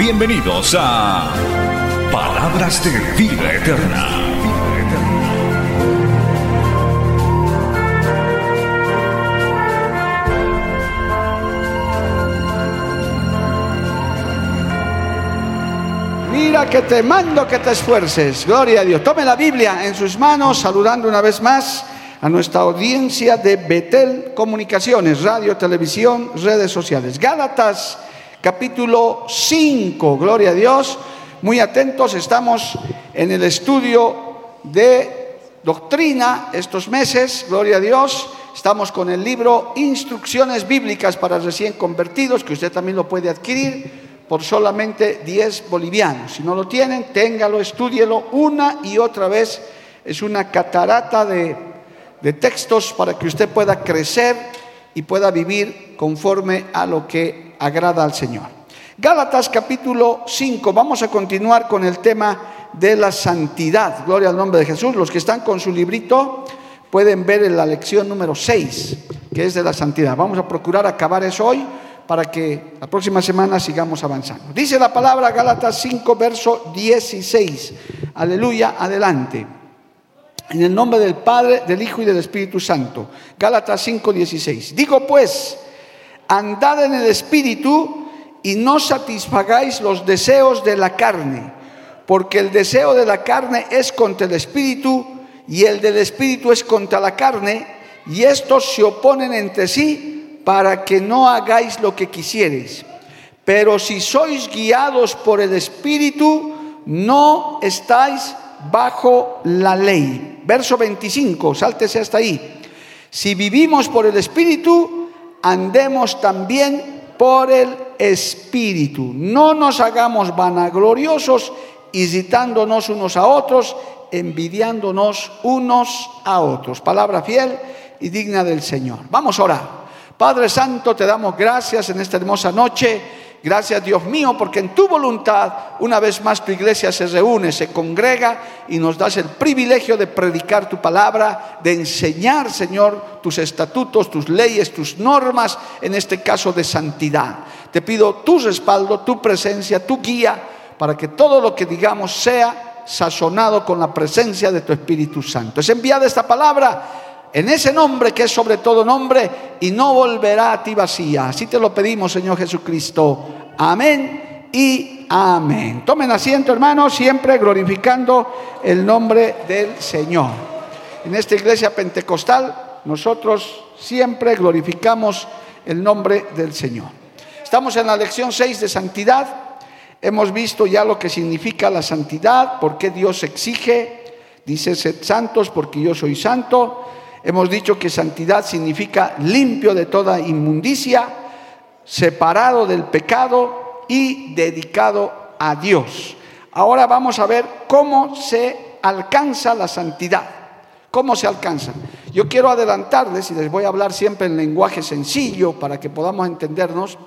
Bienvenidos a Palabras de Vida Eterna. Mira que te mando que te esfuerces. Gloria a Dios. Tome la Biblia en sus manos, saludando una vez más a nuestra audiencia de Betel Comunicaciones, radio, televisión, redes sociales. Gálatas capítulo 5, gloria a Dios. Muy atentos, estamos en el estudio de doctrina estos meses, gloria a Dios. Estamos con el libro Instrucciones Bíblicas para recién convertidos, que usted también lo puede adquirir por solamente 10 bolivianos. Si no lo tienen, téngalo, estúdielo una y otra vez. Es una catarata de, de textos para que usted pueda crecer y pueda vivir conforme a lo que agrada al Señor. Gálatas capítulo 5, vamos a continuar con el tema de la santidad. Gloria al nombre de Jesús. Los que están con su librito pueden ver en la lección número 6, que es de la santidad. Vamos a procurar acabar eso hoy para que la próxima semana sigamos avanzando. Dice la palabra Gálatas 5, verso 16. Aleluya, adelante. En el nombre del Padre, del Hijo y del Espíritu Santo. Gálatas 5, 16. Digo pues, andad en el Espíritu y no satisfagáis los deseos de la carne, porque el deseo de la carne es contra el Espíritu y el del Espíritu es contra la carne, y estos se oponen entre sí para que no hagáis lo que quisierais. Pero si sois guiados por el Espíritu, no estáis bajo la ley. Verso 25, sáltese hasta ahí. Si vivimos por el Espíritu, andemos también por el Espíritu. No nos hagamos vanagloriosos, irritándonos unos a otros, envidiándonos unos a otros. Palabra fiel y digna del Señor. Vamos a orar. Padre Santo, te damos gracias en esta hermosa noche. Gracias Dios mío, porque en tu voluntad una vez más tu iglesia se reúne, se congrega y nos das el privilegio de predicar tu palabra, de enseñar, Señor, tus estatutos, tus leyes, tus normas, en este caso de santidad. Te pido tu respaldo, tu presencia, tu guía, para que todo lo que digamos sea sazonado con la presencia de tu Espíritu Santo. Es enviada esta palabra en ese nombre que es sobre todo nombre y no volverá a ti vacía. Así te lo pedimos, Señor Jesucristo. Amén y amén. Tomen asiento, hermanos, siempre glorificando el nombre del Señor. En esta iglesia pentecostal, nosotros siempre glorificamos el nombre del Señor. Estamos en la lección 6 de santidad. Hemos visto ya lo que significa la santidad, por qué Dios exige, dice, sed santos porque yo soy santo. Hemos dicho que santidad significa limpio de toda inmundicia, separado del pecado y dedicado a Dios. Ahora vamos a ver cómo se alcanza la santidad. ¿Cómo se alcanza? Yo quiero adelantarles y les voy a hablar siempre en lenguaje sencillo para que podamos entendernos.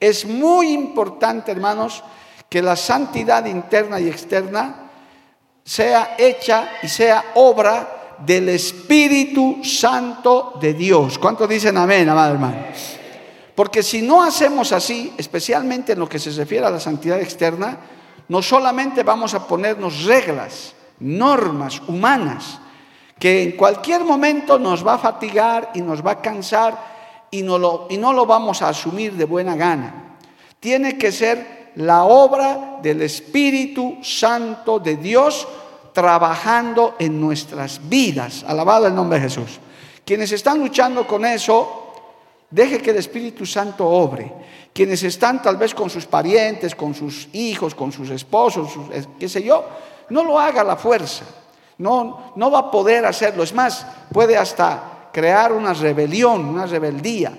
Es muy importante, hermanos, que la santidad interna y externa sea hecha y sea obra del Espíritu Santo de Dios. ¿Cuántos dicen amén, amado hermano? Porque si no hacemos así, especialmente en lo que se refiere a la santidad externa, no solamente vamos a ponernos reglas, normas humanas, que en cualquier momento nos va a fatigar y nos va a cansar y no lo, y no lo vamos a asumir de buena gana. Tiene que ser la obra del Espíritu Santo de Dios trabajando en nuestras vidas. Alabado el nombre de Jesús. Quienes están luchando con eso, deje que el Espíritu Santo obre. Quienes están tal vez con sus parientes, con sus hijos, con sus esposos, eh, qué sé yo, no lo haga a la fuerza. No, no va a poder hacerlo. Es más, puede hasta crear una rebelión, una rebeldía.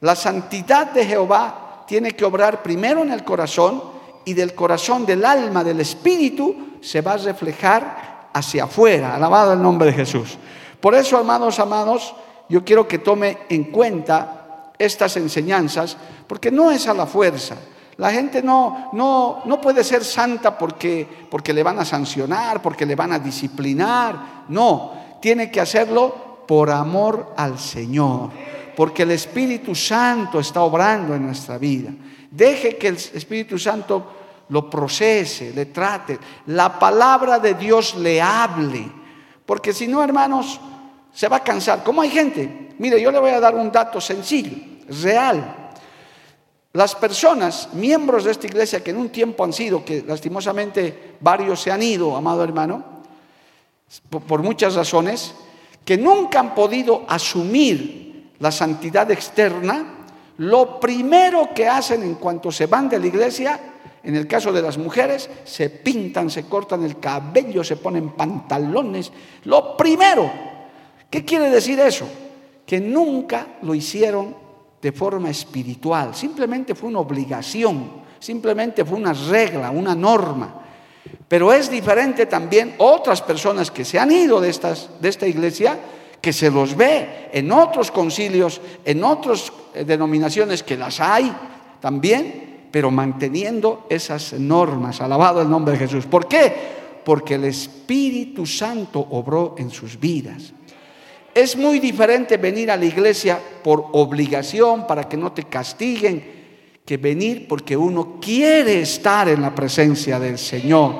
La santidad de Jehová tiene que obrar primero en el corazón y del corazón, del alma, del espíritu, se va a reflejar hacia afuera. Alabado el nombre de Jesús. Por eso, amados, amados, yo quiero que tome en cuenta estas enseñanzas, porque no es a la fuerza. La gente no, no, no puede ser santa porque, porque le van a sancionar, porque le van a disciplinar. No, tiene que hacerlo por amor al Señor, porque el Espíritu Santo está obrando en nuestra vida. Deje que el Espíritu Santo lo procese, le trate, la palabra de Dios le hable, porque si no, hermanos, se va a cansar. ¿Cómo hay gente? Mire, yo le voy a dar un dato sencillo, real. Las personas, miembros de esta iglesia que en un tiempo han sido, que lastimosamente varios se han ido, amado hermano, por muchas razones, que nunca han podido asumir la santidad externa, lo primero que hacen en cuanto se van de la iglesia, en el caso de las mujeres, se pintan, se cortan el cabello, se ponen pantalones. Lo primero, ¿qué quiere decir eso? Que nunca lo hicieron de forma espiritual, simplemente fue una obligación, simplemente fue una regla, una norma. Pero es diferente también otras personas que se han ido de, de esta iglesia, que se los ve en otros concilios, en otras eh, denominaciones que las hay también, pero manteniendo esas normas. Alabado el nombre de Jesús. ¿Por qué? Porque el Espíritu Santo obró en sus vidas. Es muy diferente venir a la iglesia por obligación, para que no te castiguen, que venir porque uno quiere estar en la presencia del Señor.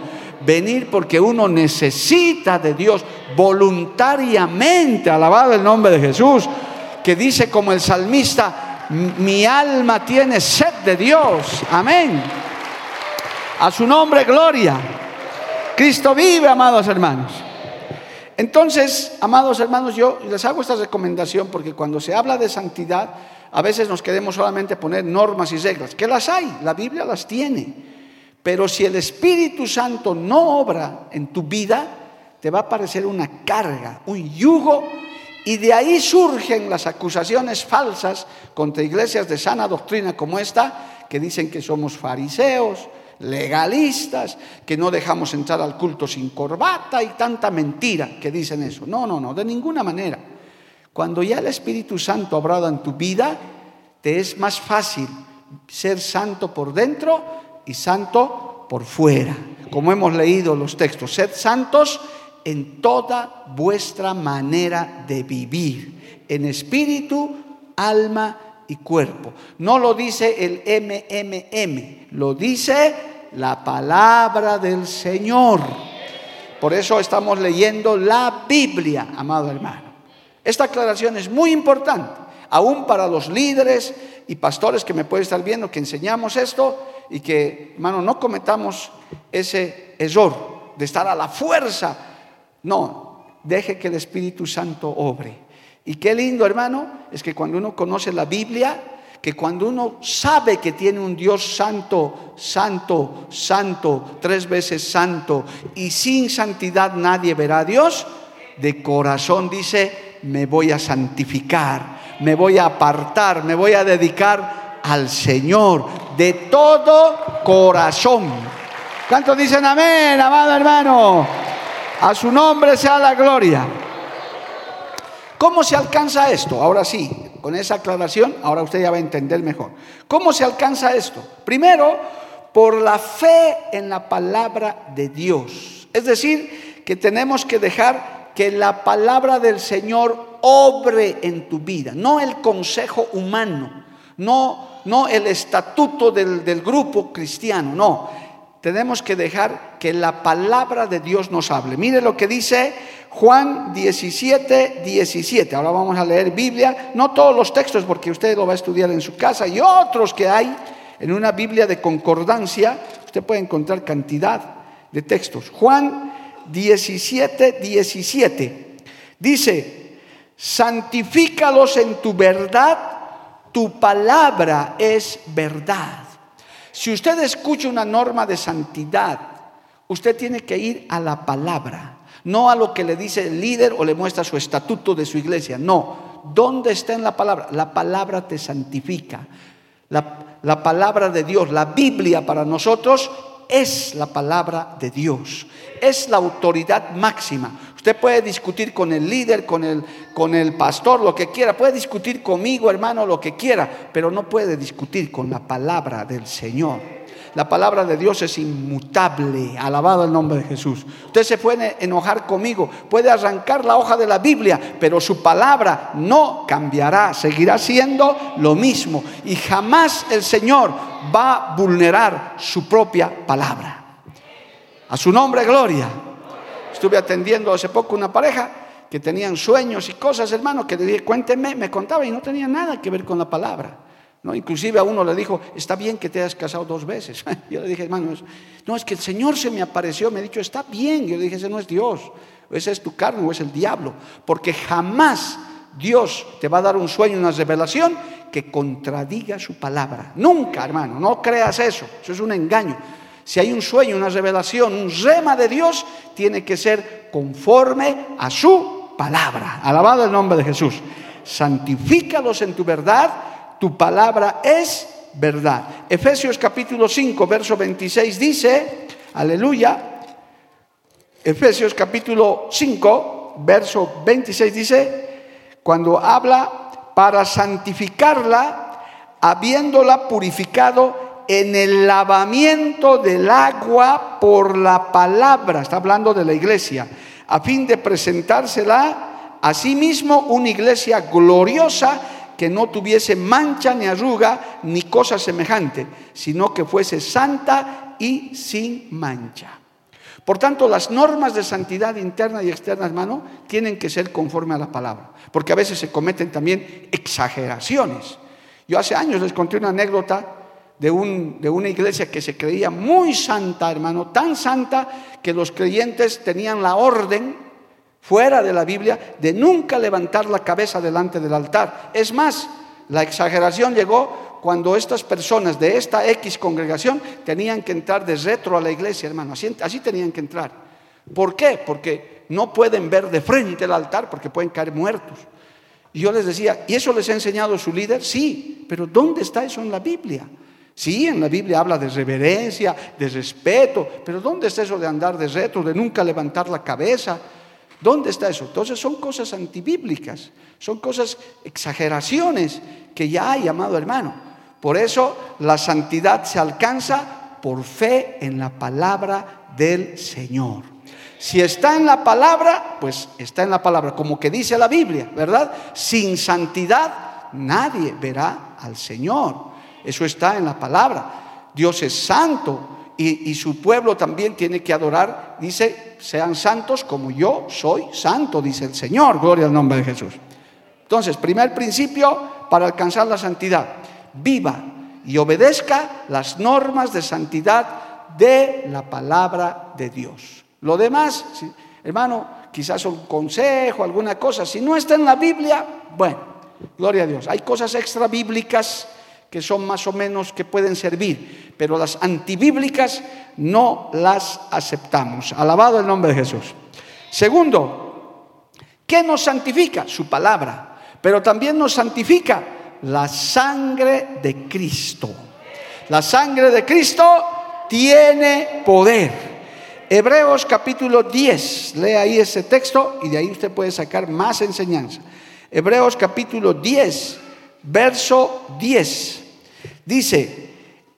Venir porque uno necesita de Dios voluntariamente, alabado el nombre de Jesús, que dice como el salmista, mi alma tiene sed de Dios. Amén. A su nombre, gloria. Cristo vive, amados hermanos. Entonces, amados hermanos, yo les hago esta recomendación porque cuando se habla de santidad, a veces nos queremos solamente poner normas y reglas, que las hay, la Biblia las tiene. Pero si el Espíritu Santo no obra en tu vida, te va a parecer una carga, un yugo, y de ahí surgen las acusaciones falsas contra iglesias de sana doctrina como esta, que dicen que somos fariseos, legalistas, que no dejamos entrar al culto sin corbata y tanta mentira que dicen eso. No, no, no, de ninguna manera. Cuando ya el Espíritu Santo ha obrado en tu vida, te es más fácil ser santo por dentro y santo por fuera. Como hemos leído los textos, sed santos en toda vuestra manera de vivir, en espíritu, alma y cuerpo. No lo dice el MMM, lo dice la palabra del Señor. Por eso estamos leyendo la Biblia, amado hermano. Esta aclaración es muy importante, aún para los líderes y pastores que me pueden estar viendo, que enseñamos esto y que, hermano, no cometamos ese error de estar a la fuerza. No, deje que el Espíritu Santo obre. Y qué lindo, hermano, es que cuando uno conoce la Biblia, que cuando uno sabe que tiene un Dios santo, santo, santo, tres veces santo, y sin santidad nadie verá a Dios, de corazón dice, me voy a santificar, me voy a apartar, me voy a dedicar al Señor de todo corazón. ¿Cuántos dicen amén, amado hermano? A su nombre sea la gloria. ¿Cómo se alcanza esto? Ahora sí, con esa aclaración, ahora usted ya va a entender mejor. ¿Cómo se alcanza esto? Primero, por la fe en la palabra de Dios. Es decir, que tenemos que dejar que la palabra del Señor obre en tu vida, no el consejo humano, no, no el estatuto del, del grupo cristiano, no. Tenemos que dejar que la palabra de Dios nos hable. Mire lo que dice Juan 17, 17. Ahora vamos a leer Biblia, no todos los textos porque usted lo va a estudiar en su casa y otros que hay en una Biblia de concordancia, usted puede encontrar cantidad de textos. Juan 17, 17. Dice, santifícalos en tu verdad, tu palabra es verdad. Si usted escucha una norma de santidad, usted tiene que ir a la palabra no a lo que le dice el líder o le muestra su estatuto de su iglesia, no. ¿Dónde está en la palabra? La palabra te santifica. La, la palabra de Dios, la Biblia para nosotros es la palabra de Dios, es la autoridad máxima. Usted puede discutir con el líder, con el, con el pastor, lo que quiera, puede discutir conmigo, hermano, lo que quiera, pero no puede discutir con la palabra del Señor. La palabra de Dios es inmutable. Alabado el nombre de Jesús. Usted se puede enojar conmigo, puede arrancar la hoja de la Biblia, pero su palabra no cambiará, seguirá siendo lo mismo. Y jamás el Señor va a vulnerar su propia palabra. A su nombre, gloria. Estuve atendiendo hace poco una pareja que tenían sueños y cosas, hermano, que le dije, me contaba y no tenía nada que ver con la palabra. Inclusive a uno le dijo, está bien que te hayas casado dos veces. Yo le dije, hermano, no, es que el Señor se me apareció, me ha dicho, está bien. Yo le dije, ese no es Dios, ese es tu carne o es el diablo. Porque jamás Dios te va a dar un sueño, una revelación que contradiga su palabra. Nunca, hermano, no creas eso, eso es un engaño. Si hay un sueño, una revelación, un rema de Dios, tiene que ser conforme a su palabra. Alabado el nombre de Jesús. Santifícalos en tu verdad tu palabra es verdad. Efesios capítulo 5, verso 26 dice, aleluya, Efesios capítulo 5, verso 26 dice, cuando habla para santificarla, habiéndola purificado en el lavamiento del agua por la palabra, está hablando de la iglesia, a fin de presentársela a sí mismo una iglesia gloriosa que no tuviese mancha ni arruga ni cosa semejante, sino que fuese santa y sin mancha. Por tanto, las normas de santidad interna y externa, hermano, tienen que ser conforme a la palabra, porque a veces se cometen también exageraciones. Yo hace años les conté una anécdota de, un, de una iglesia que se creía muy santa, hermano, tan santa que los creyentes tenían la orden fuera de la Biblia, de nunca levantar la cabeza delante del altar. Es más, la exageración llegó cuando estas personas de esta X congregación tenían que entrar de retro a la iglesia, hermano. Así, tenían que entrar. ¿Por qué? Porque no pueden ver de frente el altar porque pueden caer muertos. Y yo les decía, ¿y eso les ha enseñado su líder? Sí, pero ¿dónde está eso en la Biblia? Sí, en la Biblia habla de reverencia, de respeto, pero ¿dónde está eso de andar de retro, de nunca levantar la cabeza? ¿Dónde está eso? Entonces son cosas antibíblicas, son cosas, exageraciones que ya hay, amado hermano. Por eso la santidad se alcanza por fe en la palabra del Señor. Si está en la palabra, pues está en la palabra, como que dice la Biblia, ¿verdad? Sin santidad nadie verá al Señor. Eso está en la palabra. Dios es santo, y, su pueblo también tiene que adorar, dice, sean santos como yo soy santo, dice el Señor, gloria al nombre de Jesús. Entonces, primer principio para alcanzar la santidad, viva y obedezca las normas de santidad de la palabra de Dios. Lo demás, hermano, quizás un consejo, alguna cosa, si no está en la Biblia, bueno, gloria a Dios. Hay cosas extra bíblicas que son más o menos que pueden servir, pero las antibíblicas no las aceptamos. Alabado el nombre de Jesús. Segundo, ¿qué nos santifica? Su palabra, pero también nos santifica la sangre de Cristo. La sangre de Cristo tiene poder. Hebreos capítulo 10, lea ahí ese texto y de ahí usted puede sacar más enseñanza. Hebreos capítulo 10, verso 10. Dice,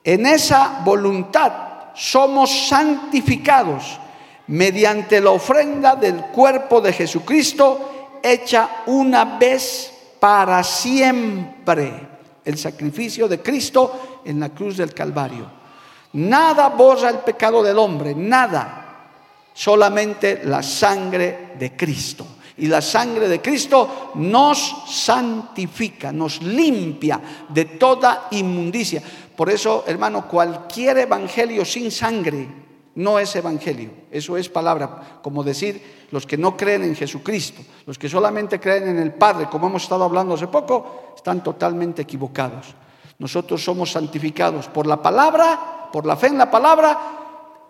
en esa voluntad somos santificados mediante la ofrenda del cuerpo de Jesucristo hecha una vez para siempre. El sacrificio de Cristo en la cruz del Calvario. Nada borra el pecado del hombre, nada. Solamente la sangre de Cristo. Y la sangre de Cristo nos santifica, nos limpia de toda inmundicia. Por eso, hermano, cualquier evangelio sin sangre no es evangelio. Eso es palabra, como decir los que no creen en Jesucristo, los que solamente creen en el Padre, como hemos estado hablando hace poco, están totalmente equivocados. Nosotros somos santificados por la palabra, por la fe en la palabra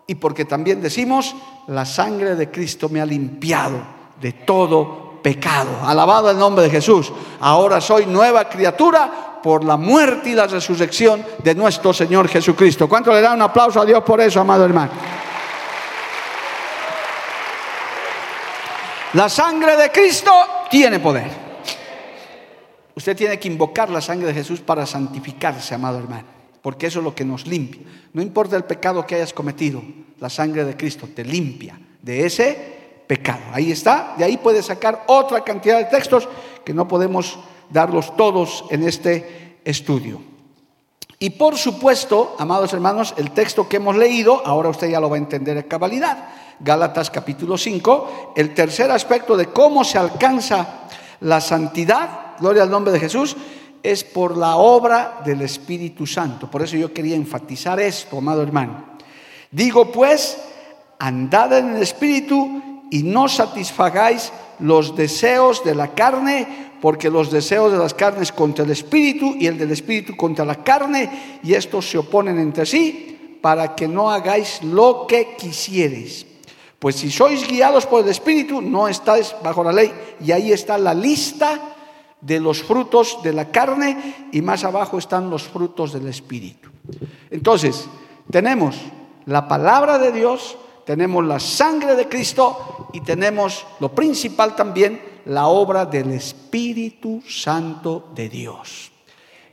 y porque también decimos, la sangre de Cristo me ha limpiado de todo pecado. Alabado el nombre de Jesús. Ahora soy nueva criatura por la muerte y la resurrección de nuestro Señor Jesucristo. ¿Cuánto le da un aplauso a Dios por eso, amado hermano? La sangre de Cristo tiene poder. Usted tiene que invocar la sangre de Jesús para santificarse, amado hermano, porque eso es lo que nos limpia. No importa el pecado que hayas cometido, la sangre de Cristo te limpia de ese pecado. Ahí está, de ahí puede sacar otra cantidad de textos que no podemos darlos todos en este estudio. Y por supuesto, amados hermanos, el texto que hemos leído, ahora usted ya lo va a entender en cabalidad. Gálatas capítulo 5, el tercer aspecto de cómo se alcanza la santidad, gloria al nombre de Jesús, es por la obra del Espíritu Santo. Por eso yo quería enfatizar esto, amado hermano. Digo pues, andad en el Espíritu y no satisfagáis los deseos de la carne, porque los deseos de las carnes contra el espíritu y el del espíritu contra la carne, y estos se oponen entre sí, para que no hagáis lo que quisierais. Pues si sois guiados por el espíritu, no estáis bajo la ley. Y ahí está la lista de los frutos de la carne, y más abajo están los frutos del espíritu. Entonces, tenemos la palabra de Dios, tenemos la sangre de Cristo y tenemos lo principal también, la obra del Espíritu Santo de Dios.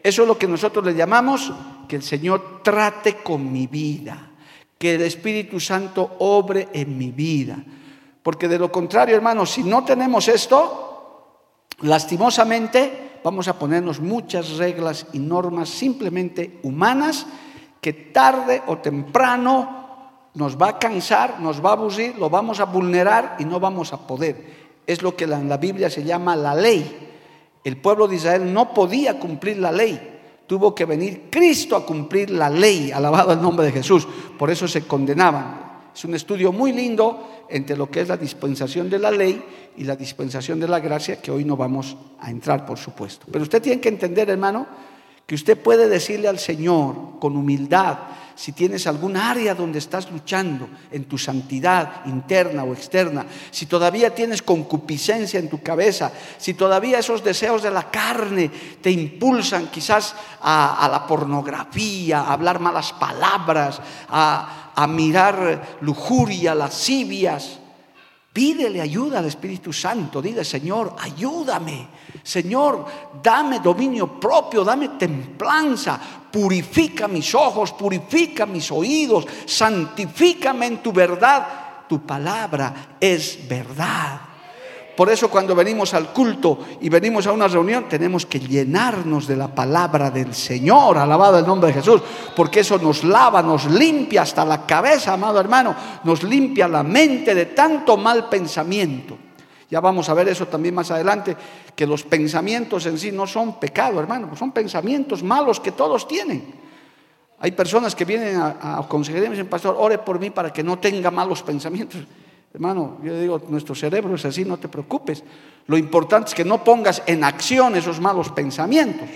Eso es lo que nosotros le llamamos que el Señor trate con mi vida, que el Espíritu Santo obre en mi vida. Porque de lo contrario, hermanos, si no tenemos esto, lastimosamente vamos a ponernos muchas reglas y normas simplemente humanas que tarde o temprano nos va a cansar, nos va a aburrir, lo vamos a vulnerar y no vamos a poder. Es lo que en la Biblia se llama la ley. El pueblo de Israel no podía cumplir la ley. Tuvo que venir Cristo a cumplir la ley, alabado el nombre de Jesús. Por eso se condenaban. Es un estudio muy lindo entre lo que es la dispensación de la ley y la dispensación de la gracia, que hoy no vamos a entrar, por supuesto. Pero usted tiene que entender, hermano, que usted puede decirle al Señor con humildad, si tienes algún área donde estás luchando en tu santidad interna o externa, si todavía tienes concupiscencia en tu cabeza, si todavía esos deseos de la carne te impulsan quizás a, la pornografía, a hablar malas palabras, a, a mirar lujuria, lascivias, Pídele ayuda al Espíritu Santo. Dile, Señor, ayúdame. Señor, dame dominio propio, dame templanza. Purifica mis ojos, purifica mis oídos. Santifícame en tu verdad. Tu palabra es verdad. Por eso cuando venimos al culto y venimos a una reunión, tenemos que llenarnos de la palabra del Señor, alabado el nombre de Jesús, porque eso nos lava, nos limpia hasta la cabeza, amado hermano, nos limpia la mente de tanto mal pensamiento. Ya vamos a ver eso también más adelante, que los pensamientos en sí no son pecado, hermano, son pensamientos malos que todos tienen. Hay personas que vienen a, a y me dicen, pastor, ore por mí para que no tenga malos pensamientos. Hermano, yo digo, nuestro cerebro es así, no te preocupes. Lo importante es que no pongas en acción esos malos pensamientos,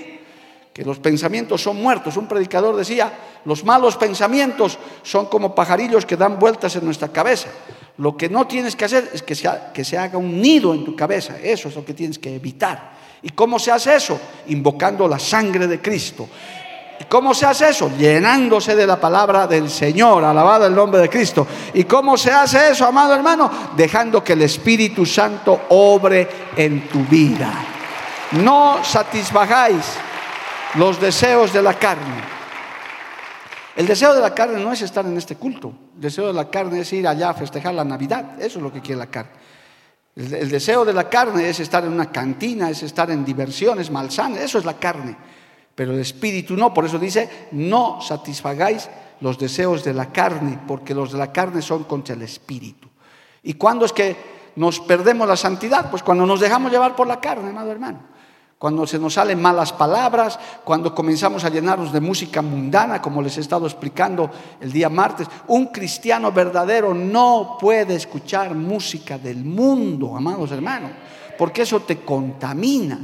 que los pensamientos son muertos. Un predicador decía, los malos pensamientos son como pajarillos que dan vueltas en nuestra cabeza. Lo que no tienes que hacer es que se, que se haga un nido en tu cabeza. Eso es lo que tienes que evitar. ¿Y cómo se hace eso? Invocando la sangre de Cristo. ¿Y cómo se hace eso? Llenándose de la palabra del Señor, alabado el nombre de Cristo. ¿Y cómo se hace eso, amado hermano? Dejando que el Espíritu Santo obre en tu vida. No satisfagáis los deseos de la carne. El deseo de la carne no es estar en este culto. El deseo de la carne es ir allá a festejar la Navidad. Eso es lo que quiere la carne. El, deseo de la carne es estar en una cantina, es estar en diversiones malsanas. Eso es la carne pero el espíritu no. Por eso dice, no satisfagáis los deseos de la carne, porque los de la carne son contra el espíritu. ¿Y cuándo es que nos perdemos la santidad? Pues cuando nos dejamos llevar por la carne, amado hermano. Cuando se nos salen malas palabras, cuando comenzamos a llenarnos de música mundana, como les he estado explicando el día martes. Un cristiano verdadero no puede escuchar música del mundo, amados hermanos, porque eso te contamina.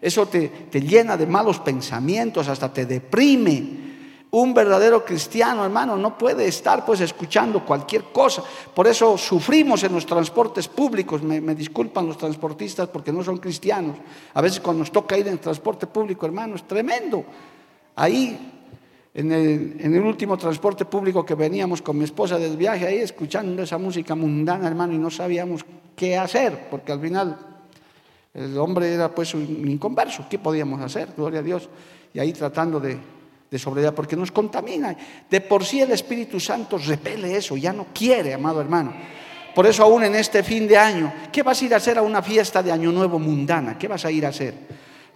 Eso te, llena de malos pensamientos, hasta te deprime. Un verdadero cristiano, hermano, no puede estar pues escuchando cualquier cosa. Por eso sufrimos en los transportes públicos. Me, disculpan los transportistas porque no son cristianos. A veces cuando nos toca ir en transporte público, hermano, es tremendo. Ahí, en el, en el último transporte público que veníamos con mi esposa del viaje, ahí escuchando esa música mundana, hermano, y no sabíamos qué hacer, porque al final el hombre era pues un inconverso. ¿Qué podíamos hacer? Gloria a Dios. Y ahí tratando de de porque nos contamina. De por sí el Espíritu Santo repele eso, ya no quiere, amado hermano. Por eso aún en este fin de año, ¿qué vas a ir a hacer a una fiesta de Año Nuevo mundana? ¿Qué vas a ir a hacer?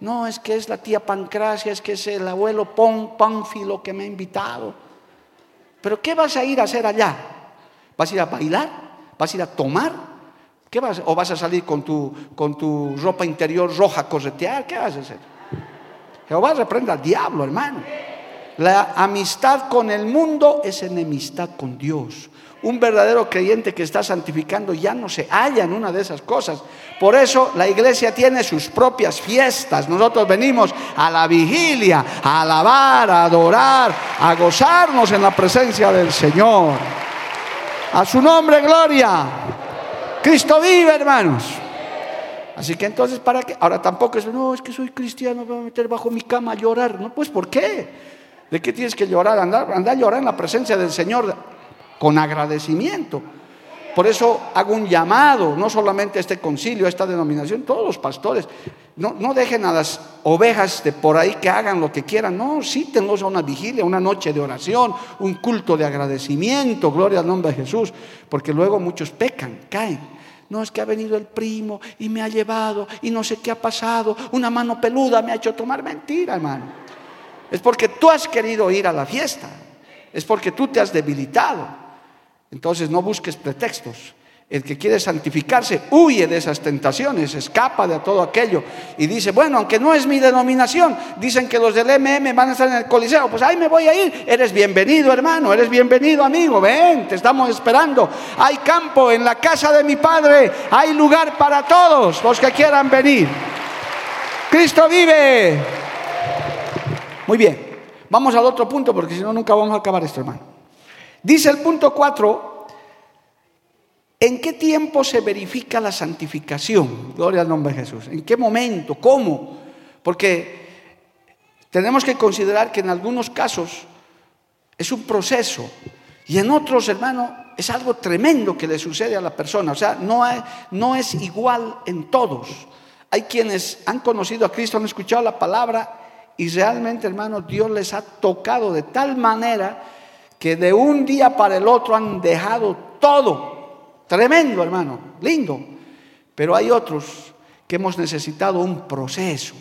No, es que es la tía Pancracia, es que es el abuelo Pon, Pánfilo que me ha invitado. Pero ¿qué vas a ir a hacer allá? ¿Vas a ir a bailar? ¿Vas a ir a tomar? ¿Qué vas, ¿O vas a salir con tu, con tu ropa interior roja a corretear? ¿Qué vas a hacer? Jehová reprenda al diablo, hermano. La amistad con el mundo es enemistad con Dios. Un verdadero creyente que está santificando ya no se halla en una de esas cosas. Por eso la iglesia tiene sus propias fiestas. Nosotros venimos a la vigilia, a alabar, a adorar, a gozarnos en la presencia del Señor. A su nombre, gloria. Cristo vive, hermanos. Así que entonces, ¿para qué? Ahora tampoco es, no, es que soy cristiano, me voy a meter bajo mi cama a llorar. No, pues ¿por qué? ¿De qué tienes que llorar? Andar, andar a llorar en la presencia del Señor con agradecimiento. Por eso hago un llamado, no solamente a este concilio, a esta denominación, todos los pastores, no, no, dejen a las ovejas de por ahí que hagan lo que quieran, no, cítenlos a una vigilia, una noche de oración, un culto de agradecimiento, gloria al nombre de Jesús, porque luego muchos pecan, caen. No es que ha venido el primo y me ha llevado y no sé qué ha pasado, una mano peluda me ha hecho tomar mentira, hermano. Es porque tú has querido ir a la fiesta. Es porque tú te has debilitado. Entonces no busques pretextos. El que quiere santificarse huye de esas tentaciones, escapa de todo aquello y dice, bueno, aunque no es mi denominación, dicen que los del MM van a estar en el Coliseo, pues ahí me voy a ir. Eres bienvenido, hermano, eres bienvenido, amigo, ven, te estamos esperando. Hay campo en la casa de mi Padre, hay lugar para todos los que quieran venir. Cristo vive. Muy bien, vamos al otro punto porque si no nunca vamos a acabar esto, hermano. Dice el punto 4, ¿en qué tiempo se verifica la santificación? Gloria al nombre de Jesús. ¿En qué momento? ¿Cómo? Porque tenemos que considerar que en algunos casos es un proceso y en otros, hermano, es algo tremendo que le sucede a la persona. O sea, no, no es igual en todos. Hay quienes han conocido a Cristo, han escuchado la palabra y realmente, hermano, Dios les ha tocado de tal manera que de un día para el otro han dejado todo. Tremendo, hermano, lindo. Pero hay otros que hemos necesitado un proceso,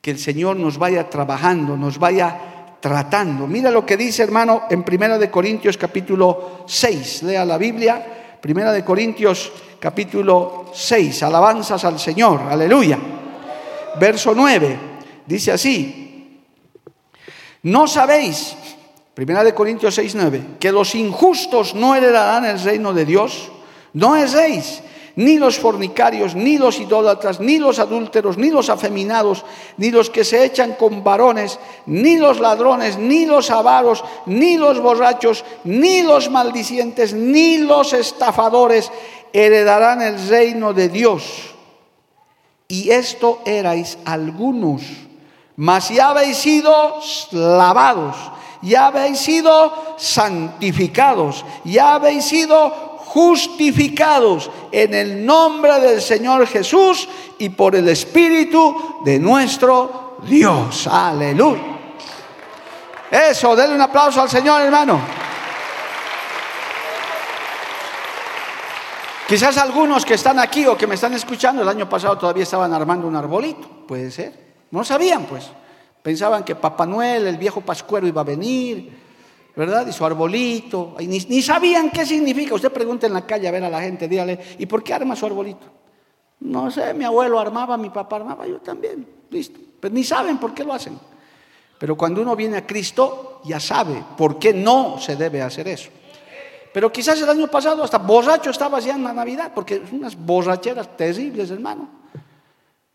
que el Señor nos vaya trabajando, nos vaya tratando. Mira lo que dice, hermano, en Primera de Corintios capítulo 6. Lea la Biblia. Primera de Corintios capítulo 6. Alabanzas al Señor. Aleluya. Verso 9. Dice así, no sabéis, primera de Corintios 6, 9, que los injustos no heredarán el reino de Dios. No erréis, ni los fornicarios, ni los idólatras, ni los adúlteros, ni los afeminados, ni los que se echan con varones, ni los ladrones, ni los avaros, ni los borrachos, ni los maldicientes, ni los estafadores heredarán el reino de Dios. Y esto erais algunos mas ya habéis sido lavados, ya habéis sido santificados, ya habéis sido justificados en el nombre del Señor Jesús y por el Espíritu de nuestro Dios. Aleluya. Eso, denle un aplauso al Señor, hermano. Quizás algunos que están aquí o que me están escuchando el año pasado todavía estaban armando un arbolito, puede ser. No sabían, pues. Pensaban que Papá Noel, el viejo pascuero, iba a venir, ¿verdad? Y su arbolito. ni, ni, sabían qué significa. Usted pregunta en la calle a ver a la gente, dígale, ¿y por qué arma su arbolito? No sé, mi abuelo armaba, mi papá armaba, yo también. Listo. Pero ni saben por qué lo hacen. Pero cuando uno viene a Cristo, ya sabe por qué no se debe hacer eso. Pero quizás el año pasado hasta borracho estaba ya en la Navidad, porque unas borracheras terribles, hermano.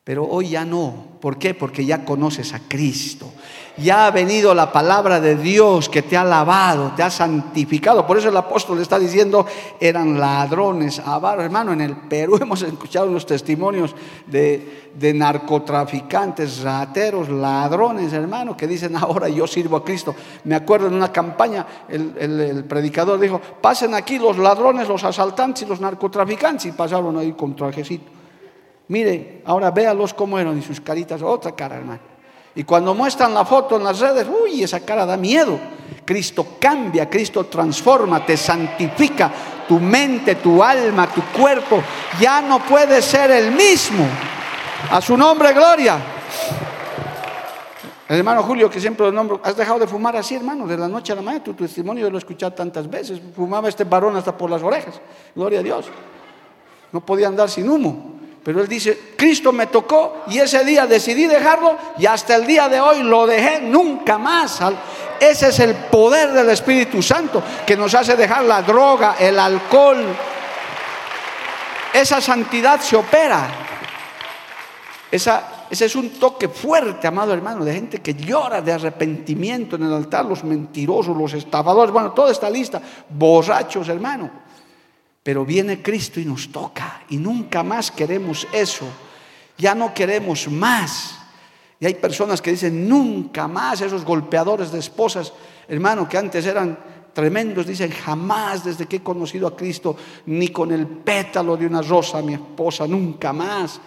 Pero hoy ya no. ¿Por qué? Porque ya conoces a Cristo. Ya ha venido la palabra de Dios que te ha lavado, te ha santificado. Por eso el apóstol está diciendo, eran ladrones, avaros. Hermano, en el Perú hemos escuchado los testimonios de, narcotraficantes, rateros, ladrones, hermano, que dicen, ahora yo sirvo a Cristo. Me acuerdo en una campaña, el, el predicador dijo, pasen aquí los ladrones, los asaltantes y los narcotraficantes. Y pasaron ahí con trajecito. Mire, ahora véalos cómo eran y sus caritas, otra cara, hermano. Y cuando muestran la foto en las redes, uy, esa cara da miedo. Cristo cambia, Cristo transforma, te santifica tu mente, tu alma, tu cuerpo. Ya no puede ser el mismo. A su nombre, gloria. El hermano Julio, que siempre lo nombro, has dejado de fumar así, hermano, de la noche a la mañana. Tu testimonio lo he escuchado tantas veces. Fumaba este varón hasta por las orejas. Gloria a Dios. No podía andar sin humo. Pero él dice, Cristo me tocó y ese día decidí dejarlo y hasta el día de hoy lo dejé nunca más. Ese es el poder del Espíritu Santo que nos hace dejar la droga, el alcohol. Esa santidad se opera. Esa, ese es un toque fuerte, amado hermano, de gente que llora de arrepentimiento en el altar, los mentirosos, los estafadores, bueno, toda esta lista, borrachos, hermano. Pero viene Cristo y nos toca y nunca más queremos eso. Ya no queremos más. Y hay personas que dicen, nunca más, esos golpeadores de esposas, hermano, que antes eran tremendos, dicen, jamás desde que he conocido a Cristo, ni con el pétalo de una rosa, mi esposa, nunca más.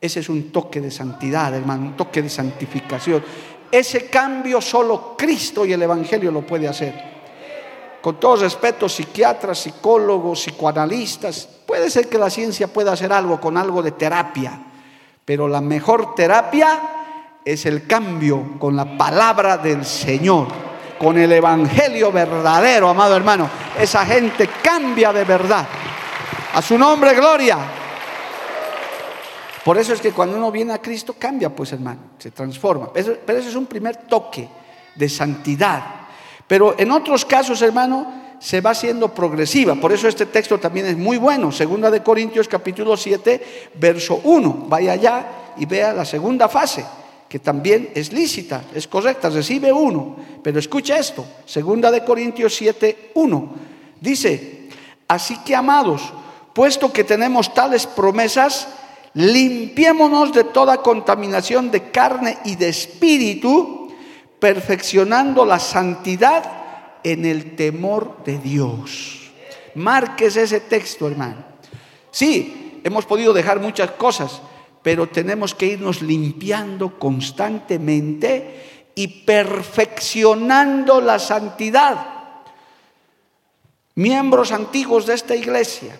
Ese es un toque de santidad, hermano, un toque de santificación. Ese cambio solo Cristo y el Evangelio lo puede hacer con todo respeto, psiquiatras, psicólogos, psicoanalistas, puede ser que la ciencia pueda hacer algo con algo de terapia, pero la mejor terapia es el cambio con la palabra del Señor, con el Evangelio verdadero, amado hermano. Esa gente cambia de verdad. A su nombre, gloria. Por eso es que cuando uno viene a Cristo cambia, pues hermano, se transforma. Pero, eso es un primer toque de santidad pero en otros casos, hermano, se va siendo progresiva. Por eso este texto también es muy bueno. Segunda de Corintios capítulo 7, verso 1. Vaya allá y vea la segunda fase, que también es lícita, es correcta, recibe uno. Pero escucha esto, Segunda de Corintios 7, 1. Dice, así que amados, puesto que tenemos tales promesas, limpiémonos de toda contaminación de carne y de espíritu perfeccionando la santidad en el temor de Dios. Marques ese texto, hermano. Sí, hemos podido dejar muchas cosas, pero tenemos que irnos limpiando constantemente y perfeccionando la santidad. Miembros antiguos de esta iglesia,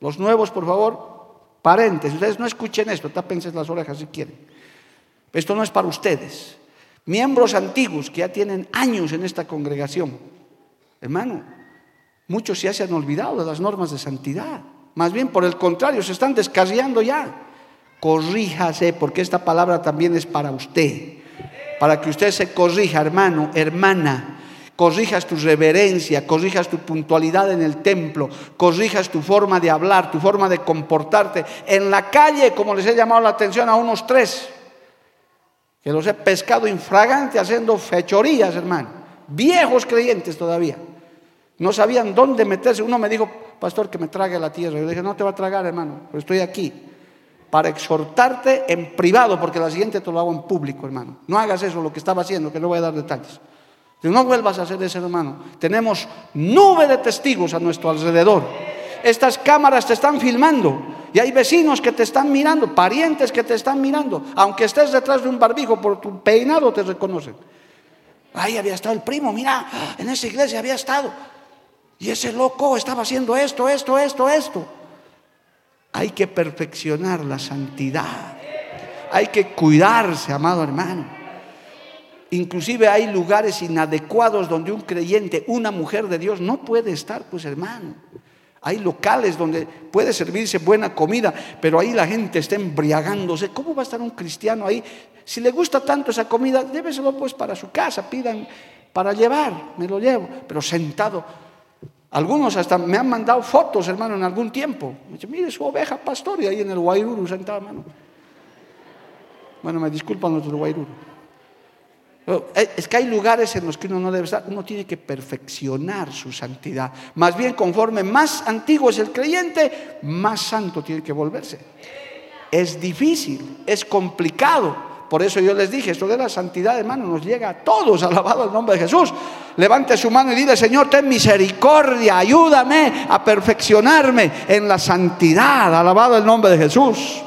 los nuevos, por favor, paréntesis, ustedes no escuchen esto, tápense las orejas si quieren. Esto no es para ustedes miembros antiguos que ya tienen años en esta congregación, hermano, muchos ya se han olvidado de las normas de santidad. Más bien, por el contrario, se están descarriando ya. Corríjase, porque esta palabra también es para usted. Para que usted se corrija, hermano, hermana. Corrijas tu reverencia, corrijas tu puntualidad en el templo, corrijas tu forma de hablar, tu forma de comportarte. En la calle, como les he llamado la atención a unos tres, que los he pescado infragante haciendo fechorías, hermano. Viejos creyentes todavía. No sabían dónde meterse. Uno me dijo, pastor, que me trague la tierra. Yo dije, no te va a tragar, hermano, pero estoy aquí para exhortarte en privado, porque la siguiente te lo hago en público, hermano. No hagas eso, lo que estaba haciendo, que no voy a dar detalles. No vuelvas a hacer eso, hermano. Tenemos nube de testigos a nuestro alrededor. Estas cámaras te están filmando. Y hay vecinos que te están mirando, parientes que te están mirando. Aunque estés detrás de un barbijo, por tu peinado te reconocen. Ahí había estado el primo, mira, en esa iglesia había estado. Y ese loco estaba haciendo esto, esto, esto, esto. Hay que perfeccionar la santidad. Hay que cuidarse, amado hermano. Inclusive hay lugares inadecuados donde un creyente, una mujer de Dios, no puede estar, pues hermano. Hay locales donde puede servirse buena comida, pero ahí la gente está embriagándose. ¿Cómo va a estar un cristiano ahí? Si le gusta tanto esa comida, débeselo pues para su casa, pidan para llevar, me lo llevo, pero sentado. Algunos hasta me han mandado fotos, hermano, en algún tiempo. Me dice, mire su oveja pastor, y ahí en el Guairuru sentado, hermano. Bueno, me disculpan los guairuros. Eh, es que hay lugares en los que uno no debe estar, uno tiene que perfeccionar su santidad. Más bien, conforme más antiguo es el creyente, más santo tiene que volverse. Es difícil, es complicado. Por eso yo les dije, esto de la santidad, hermano, nos llega a todos, alabado el nombre de Jesús. Levante su mano y dile, Señor, ten misericordia, ayúdame a perfeccionarme en la santidad, alabado el nombre de Jesús.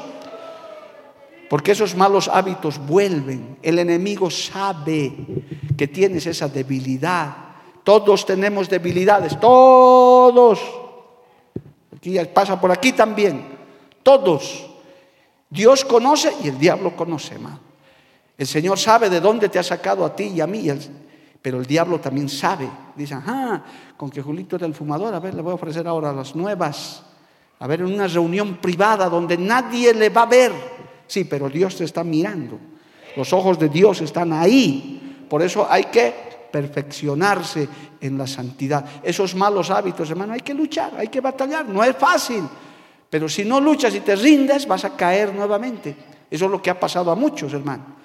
Porque esos malos hábitos vuelven. El enemigo sabe que tienes esa debilidad. Todos tenemos debilidades, todos. Aquí pasa por aquí también, todos. Dios conoce y el diablo conoce, hermano. El Señor sabe de dónde te ha sacado a ti y a mí, pero el diablo también sabe. Dice, ah, con que Julito era el fumador, a ver, le voy a ofrecer ahora las nuevas. A ver, en una reunión privada donde nadie le va a ver. Sí, pero Dios te está mirando. Los ojos de Dios están ahí. Por eso hay que perfeccionarse en la santidad. Esos malos hábitos, hermano, hay que luchar, hay que batallar. No es fácil. Pero si no luchas y te rindes, vas a caer nuevamente. Eso es lo que ha pasado a muchos, hermano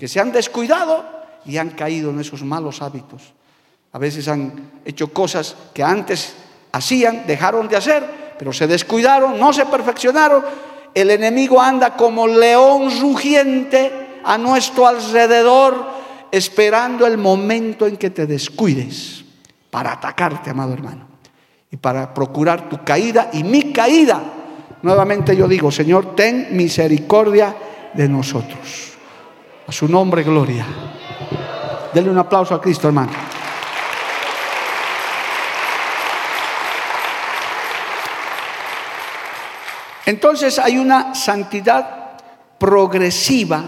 que se han descuidado y han caído en esos malos hábitos. A veces han hecho cosas que antes hacían, dejaron de hacer, pero se descuidaron, no se perfeccionaron. El enemigo anda como león rugiente a nuestro alrededor, esperando el momento en que te descuides para atacarte, amado hermano, y para procurar tu caída y mi caída. Nuevamente yo digo, Señor, ten misericordia de nosotros. A su nombre, gloria. Denle un aplauso a Cristo, hermano. Entonces hay una santidad progresiva,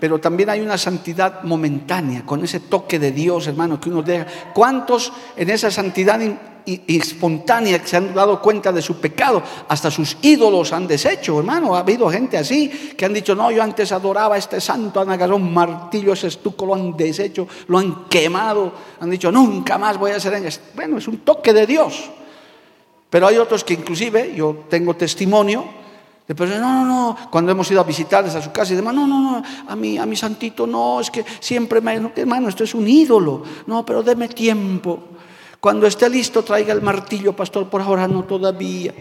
pero también hay una santidad momentánea, con ese toque de Dios, hermano, que uno deja. ¿Cuántos en esa santidad espontánea que se han dado cuenta de su pecado, hasta sus ídolos han deshecho, hermano. Ha habido gente así que han dicho, no, yo antes adoraba a este santo, han agarrado un martillo, ese estuco, lo han deshecho, lo han quemado, han dicho, nunca más voy a hacer. Bueno, es un toque de Dios. Pero hay otros que inclusive, yo tengo testimonio, de personas, no, no, no, cuando hemos ido a visitarles a su casa y demás, no, no, no, a mi, a mi santito no, es que siempre me, hermano, esto es un ídolo, no, pero deme tiempo. Cuando esté listo, traiga el martillo, pastor, por ahora no todavía.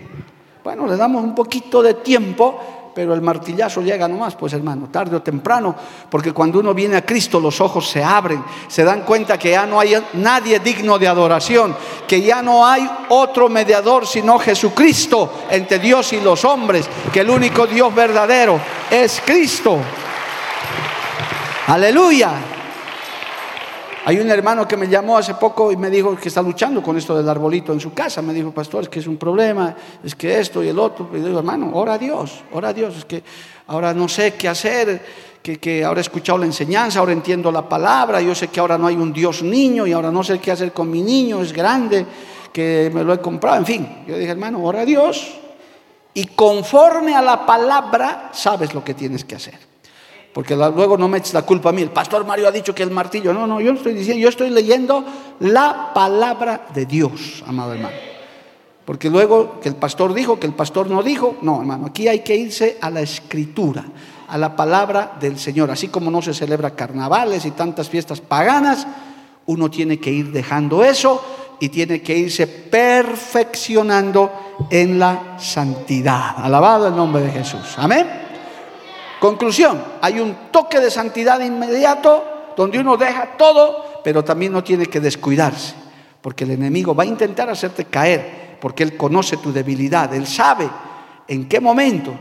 Bueno, le damos un poquito de tiempo, pero el martillazo llega nomás, pues hermano, tarde o temprano, porque cuando uno viene a Cristo los ojos se abren, se dan cuenta que ya no hay nadie digno de adoración, que ya no hay otro mediador sino Jesucristo entre Dios y los hombres, que el único Dios verdadero es Cristo. Aleluya. Hay un hermano que me llamó hace poco y me dijo que está luchando con esto del arbolito en su casa. Me dijo, pastor, es que es un problema, es que esto y el otro. Y digo, hermano, ora a Dios, ora a Dios. Es que ahora no sé qué hacer, que, que, ahora he escuchado la enseñanza, ahora entiendo la palabra. Yo sé que ahora no hay un Dios niño y ahora no sé qué hacer con mi niño, es grande, que me lo he comprado. En fin, yo dije, hermano, ora a Dios. Y conforme a la palabra, sabes lo que tienes que hacer. Porque luego no me eches la culpa a mí. El pastor Mario ha dicho que el martillo. No, no, yo no estoy diciendo, yo estoy leyendo la palabra de Dios, amado hermano. Porque luego que el pastor dijo, que el pastor no dijo. No, hermano, aquí hay que irse a la escritura, a la palabra del Señor. Así como no se celebra carnavales y tantas fiestas paganas, uno tiene que ir dejando eso y tiene que irse perfeccionando en la santidad. Alabado el nombre de Jesús. Amén. Conclusión, hay un toque de santidad inmediato donde uno deja todo, pero también no tiene que descuidarse, porque el enemigo va a intentar hacerte caer, porque él conoce tu debilidad, él sabe en qué momento.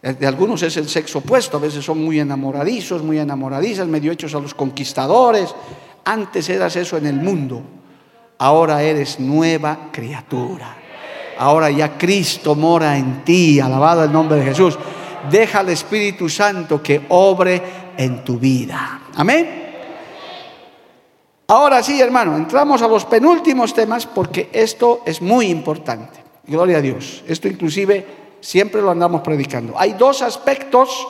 De algunos es el sexo opuesto, a veces son muy enamoradizos, muy enamoradizas, medio hechos a los conquistadores. Antes eras eso en el mundo, ahora eres nueva criatura. Ahora ya Cristo mora en ti, alabado el nombre de Jesús deja al Espíritu Santo que obre en tu vida. Amén. Ahora sí, hermano, entramos a los penúltimos temas porque esto es muy importante. Gloria a Dios. Esto inclusive siempre lo andamos predicando. Hay dos aspectos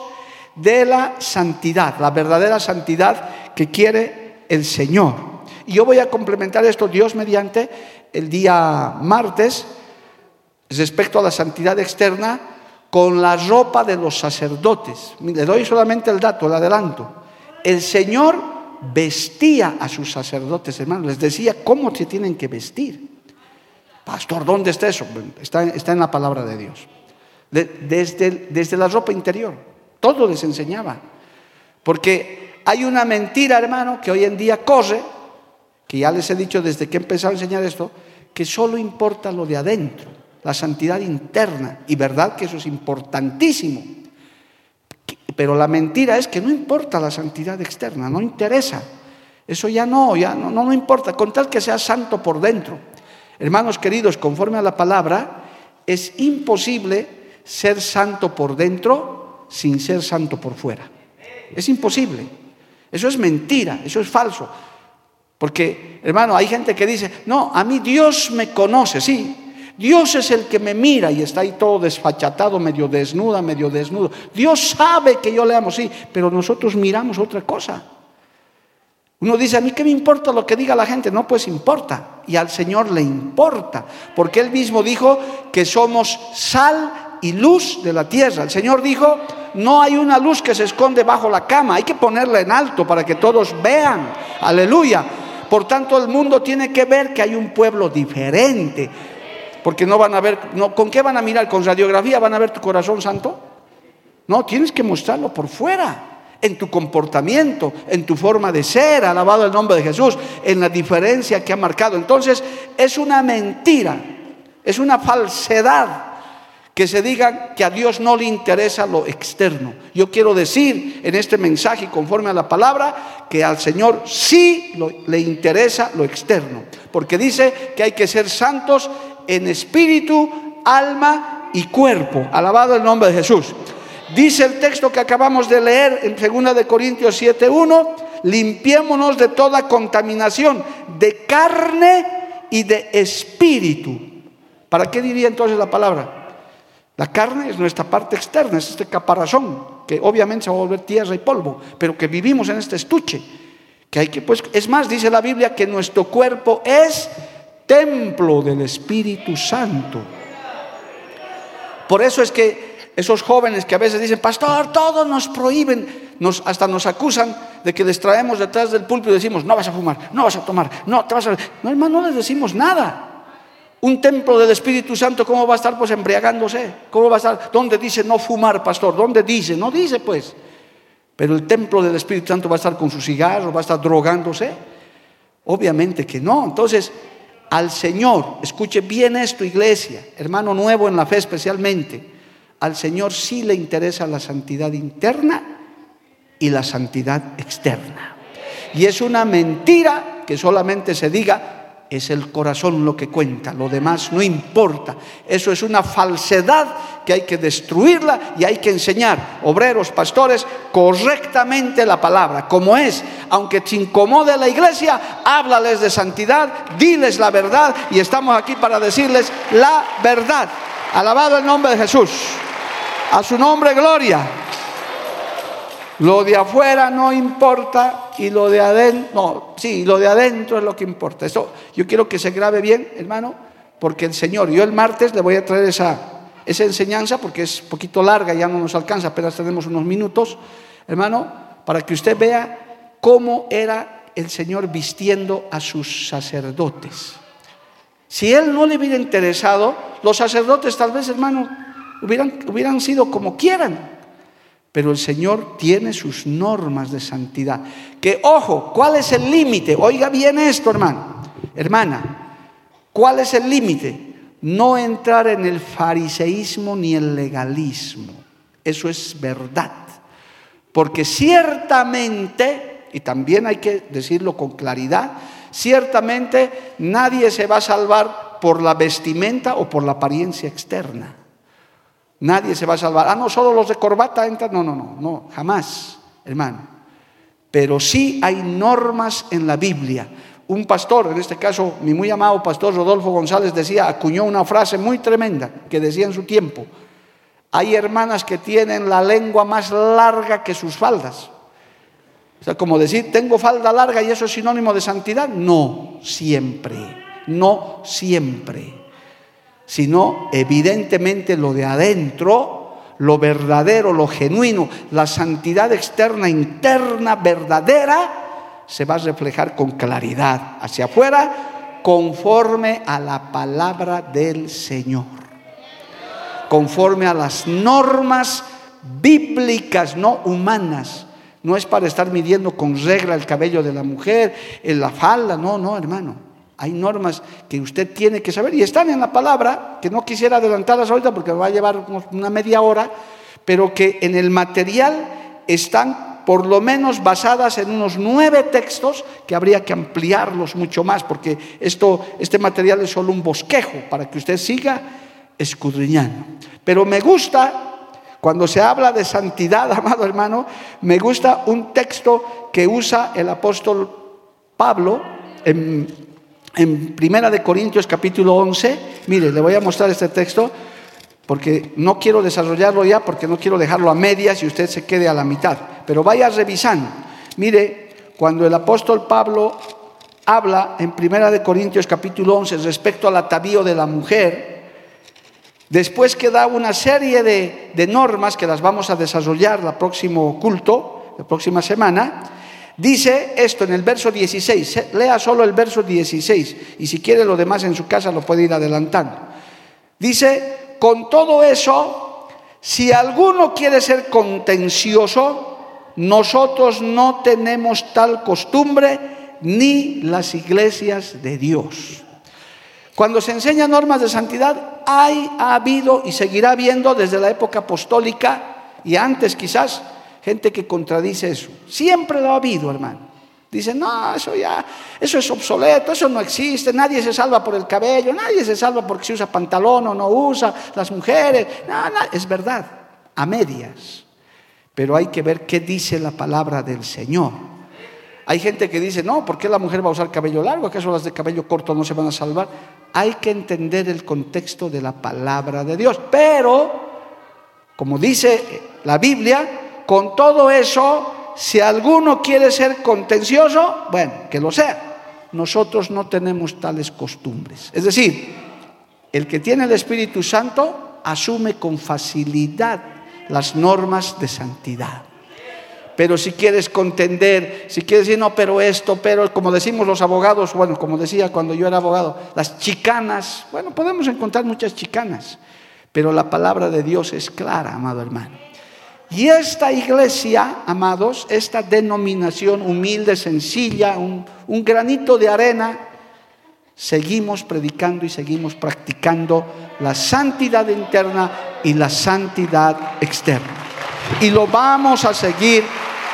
de la santidad, la verdadera santidad que quiere el Señor. Y yo voy a complementar esto, Dios mediante, el día martes, respecto a la santidad externa con la ropa de los sacerdotes. Le doy solamente el dato, el adelanto. El Señor vestía a sus sacerdotes, hermanos, les decía cómo se tienen que vestir. Pastor, ¿dónde está eso? Está, está en la palabra de Dios. desde, desde la ropa interior, todo les enseñaba. Porque hay una mentira, hermano, que hoy en día corre, que ya les he dicho desde que he empezado a enseñar esto, que solo importa lo de adentro, la santidad interna. Y verdad que eso es importantísimo. Pero la mentira es que no importa la santidad externa, no interesa. Eso ya no, ya no, no, no importa, con tal que sea santo por dentro. Hermanos queridos, conforme a la palabra, es imposible ser santo por dentro sin ser santo por fuera. Es imposible. Eso es mentira, eso es falso. Porque, hermano, hay gente que dice, no, a mí Dios me conoce, sí. Dios es el que me mira y está ahí todo desfachatado, medio desnuda, medio desnudo. Dios sabe que yo le amo, sí, pero nosotros miramos otra cosa. Uno dice, a mí qué me importa lo que diga la gente. No, pues importa. Y al Señor le importa. Porque Él mismo dijo que somos sal y luz de la tierra. El Señor dijo, no hay una luz que se esconde bajo la cama. Hay que ponerla en alto para que todos vean. Aleluya. Por tanto, el mundo tiene que ver que hay un pueblo diferente. Porque no van a ver, no, ¿con qué van a mirar? ¿Con radiografía van a ver tu corazón santo? No, tienes que mostrarlo por fuera en tu comportamiento, en tu forma de ser, alabado el nombre de Jesús, en la diferencia que ha marcado. Entonces, es una mentira, es una falsedad que se diga que a Dios no le interesa lo externo. Yo quiero decir en este mensaje, conforme a la palabra, que al Señor sí le interesa lo externo, porque dice que hay que ser santos en espíritu, alma y cuerpo. Alabado el nombre de Jesús. Dice el texto que acabamos de leer en 2 de Corintios 7:1, limpiémonos de toda contaminación de carne y de espíritu. ¿Para qué diría entonces la palabra? La carne es nuestra parte externa, es este caparazón que obviamente se va a volver tierra y polvo, pero que vivimos en este estuche. Que hay que, pues, es más, dice la Biblia que nuestro cuerpo es templo del Espíritu Santo. Por eso es que esos jóvenes que a veces dicen, pastor, todos nos prohíben, hasta nos acusan de que les traemos detrás del púlpito y decimos, no vas a fumar, no vas a tomar, no te vas a... No, hermano, no les decimos nada. Un templo del Espíritu Santo, ¿cómo va a estar pues embriagándose? ¿Cómo va a estar? ¿Dónde dice no fumar, pastor? ¿Dónde dice? No dice pues. Pero el templo del Espíritu Santo va a estar con sus cigarros, va a estar drogándose. Obviamente que no. Entonces, al Señor, escuche bien esto, iglesia, hermano nuevo en la fe especialmente al Señor sí le interesa la santidad interna y la santidad externa. Y es una mentira que solamente se diga, es el corazón lo que cuenta, lo demás no importa. Eso es una falsedad que hay que destruirla y hay que enseñar, obreros, pastores, correctamente la palabra, como es. Aunque te incomode la iglesia, háblales de santidad, diles la verdad y estamos aquí para decirles la verdad. Alabado el nombre de Jesús. A su nombre, gloria. Lo de afuera no importa y lo de adentro, no, lo de adentro es lo que importa. Eso yo quiero que se grabe bien, hermano, porque el Señor, yo el martes le voy a traer esa, esa enseñanza porque es poquito larga, ya no nos alcanza, apenas tenemos unos minutos, hermano, para que usted vea cómo era el Señor vistiendo a sus sacerdotes. Si él no le hubiera interesado, los sacerdotes tal vez, hermano, hubieran sido como quieran. Pero el Señor tiene sus normas de santidad. Que, ojo, ¿cuál es el límite? Oiga bien esto, hermano, hermana. ¿Cuál es el límite? No entrar en el fariseísmo ni el legalismo. Eso es verdad. Porque ciertamente, y también hay que decirlo con claridad, ciertamente nadie se va a salvar por la vestimenta o por la apariencia externa. Nadie se va a salvar. Ah, no, solo los de corbata entran. No, no, no, no, jamás, hermano. Pero sí hay normas en la Biblia. Un pastor, en este caso mi muy amado pastor Rodolfo González decía, acuñó una frase muy tremenda que decía en su tiempo, hay hermanas que tienen la lengua más larga que sus faldas. O sea, como decir, tengo falda larga y eso es sinónimo de santidad. No, siempre, no siempre sino evidentemente lo de adentro, lo verdadero, lo genuino, la santidad externa, interna, verdadera, se va a reflejar con claridad hacia afuera, conforme a la palabra del Señor, conforme a las normas bíblicas, no humanas. No es para estar midiendo con regla el cabello de la mujer, en la falda, no, no, hermano. Hay normas que usted tiene que saber y están en la palabra, que no quisiera adelantarlas ahorita porque me va a llevar una media hora, pero que en el material están por lo menos basadas en unos nueve textos que habría que ampliarlos mucho más, porque esto, este material es solo un bosquejo para que usted siga escudriñando. Pero me gusta, cuando se habla de santidad, amado hermano, me gusta un texto que usa el apóstol Pablo en en Primera de Corintios capítulo 11, mire, le voy a mostrar este texto porque no quiero desarrollarlo ya, porque no quiero dejarlo a medias y usted se quede a la mitad, pero vaya revisando. Mire, cuando el apóstol Pablo habla en Primera de Corintios capítulo 11 respecto al atavío de la mujer, después que da una serie de, de normas que las vamos a desarrollar la próximo culto, la próxima semana, Dice esto en el verso 16, lea solo el verso 16 y si quiere lo demás en su casa lo puede ir adelantando. Dice, con todo eso, si alguno quiere ser contencioso, nosotros no tenemos tal costumbre ni las iglesias de Dios. Cuando se enseñan normas de santidad, hay, ha habido y seguirá habiendo desde la época apostólica y antes quizás gente que contradice eso. Siempre lo ha habido, hermano. Dicen, no, eso ya, eso es obsoleto, eso no existe, nadie se salva por el cabello, nadie se salva porque se usa pantalón o no usa, las mujeres, no, es verdad, a medias. Pero hay que ver qué dice la palabra del Señor. Hay gente que dice, no, ¿por qué la mujer va a usar cabello largo? ¿Acaso las de cabello corto no se van a salvar? Hay que entender el contexto de la palabra de Dios. Pero, como dice la Biblia, con todo eso, si alguno quiere ser contencioso, bueno, que lo sea. Nosotros no tenemos tales costumbres. Es decir, el que tiene el Espíritu Santo asume con facilidad las normas de santidad. Pero si quieres contender, si quieres decir, no, pero esto, pero como decimos los abogados, bueno, como decía cuando yo era abogado, las chicanas, bueno, podemos encontrar muchas chicanas, pero la palabra de Dios es clara, amado hermano. Y esta iglesia, amados, esta denominación humilde, sencilla, un, granito de arena, seguimos predicando y seguimos practicando la santidad interna y la santidad externa. Y lo vamos a seguir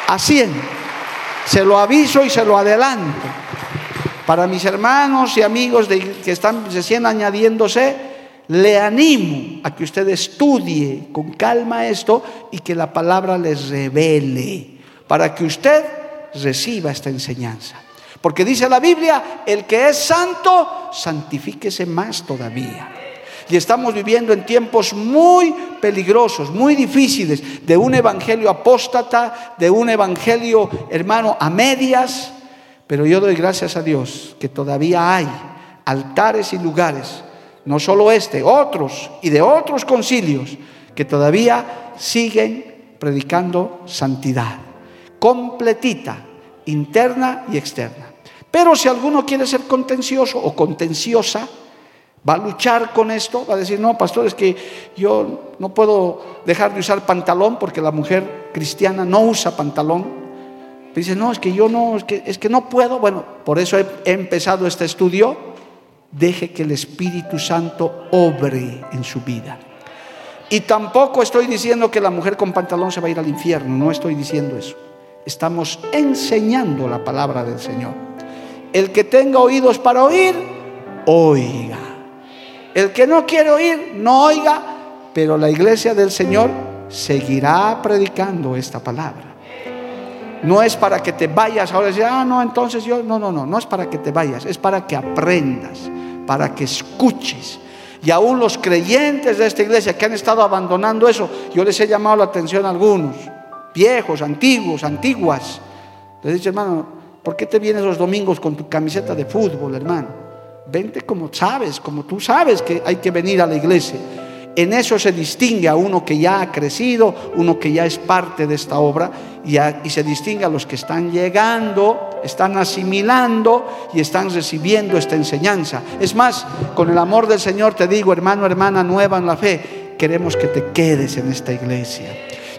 haciendo. Se lo aviso y se lo adelanto. Para mis hermanos y amigos que están recién añadiéndose, le animo a que usted estudie con calma esto y que la palabra les revele para que usted reciba esta enseñanza. Porque dice la Biblia, el que es santo, santifíquese más todavía. Y estamos viviendo en tiempos muy peligrosos, muy difíciles, de un evangelio apóstata, de un evangelio, hermano, a medias. Pero yo doy gracias a Dios que todavía hay altares y lugares no solo este, otros y de otros concilios que todavía siguen predicando santidad, completita, interna y externa. Pero si alguno quiere ser contencioso o contenciosa, va a luchar con esto, va a decir, no, pastor, es que yo no puedo dejar de usar pantalón porque la mujer cristiana no usa pantalón. Dice, no, es que yo no, es que, no puedo. Bueno, por eso he empezado este estudio deje que el Espíritu Santo obre en su vida. Y tampoco estoy diciendo que la mujer con pantalón se va a ir al infierno, no estoy diciendo eso. Estamos enseñando la palabra del Señor. El que tenga oídos para oír, oiga. El que no quiere oír, no oiga, pero la iglesia del Señor seguirá predicando esta palabra. No es para que te vayas ahora y decir, ah, no, entonces yo, no, no, no, no es para que te vayas, es para que aprendas para que escuches. Y aún los creyentes de esta iglesia que han estado abandonando eso, yo les he llamado la atención a algunos, viejos, antiguos, antiguas. Les dicho, hermano, ¿por qué te vienes los domingos con tu camiseta de fútbol, hermano? Vente como sabes, como tú sabes que hay que venir a la iglesia. En eso se distingue a uno que ya ha crecido, uno que ya es parte de esta obra, y, se distingue a los que están llegando, están asimilando y están recibiendo esta enseñanza. Es más, con el amor del Señor te digo, hermano, hermana nueva en la fe, queremos que te quedes en esta iglesia.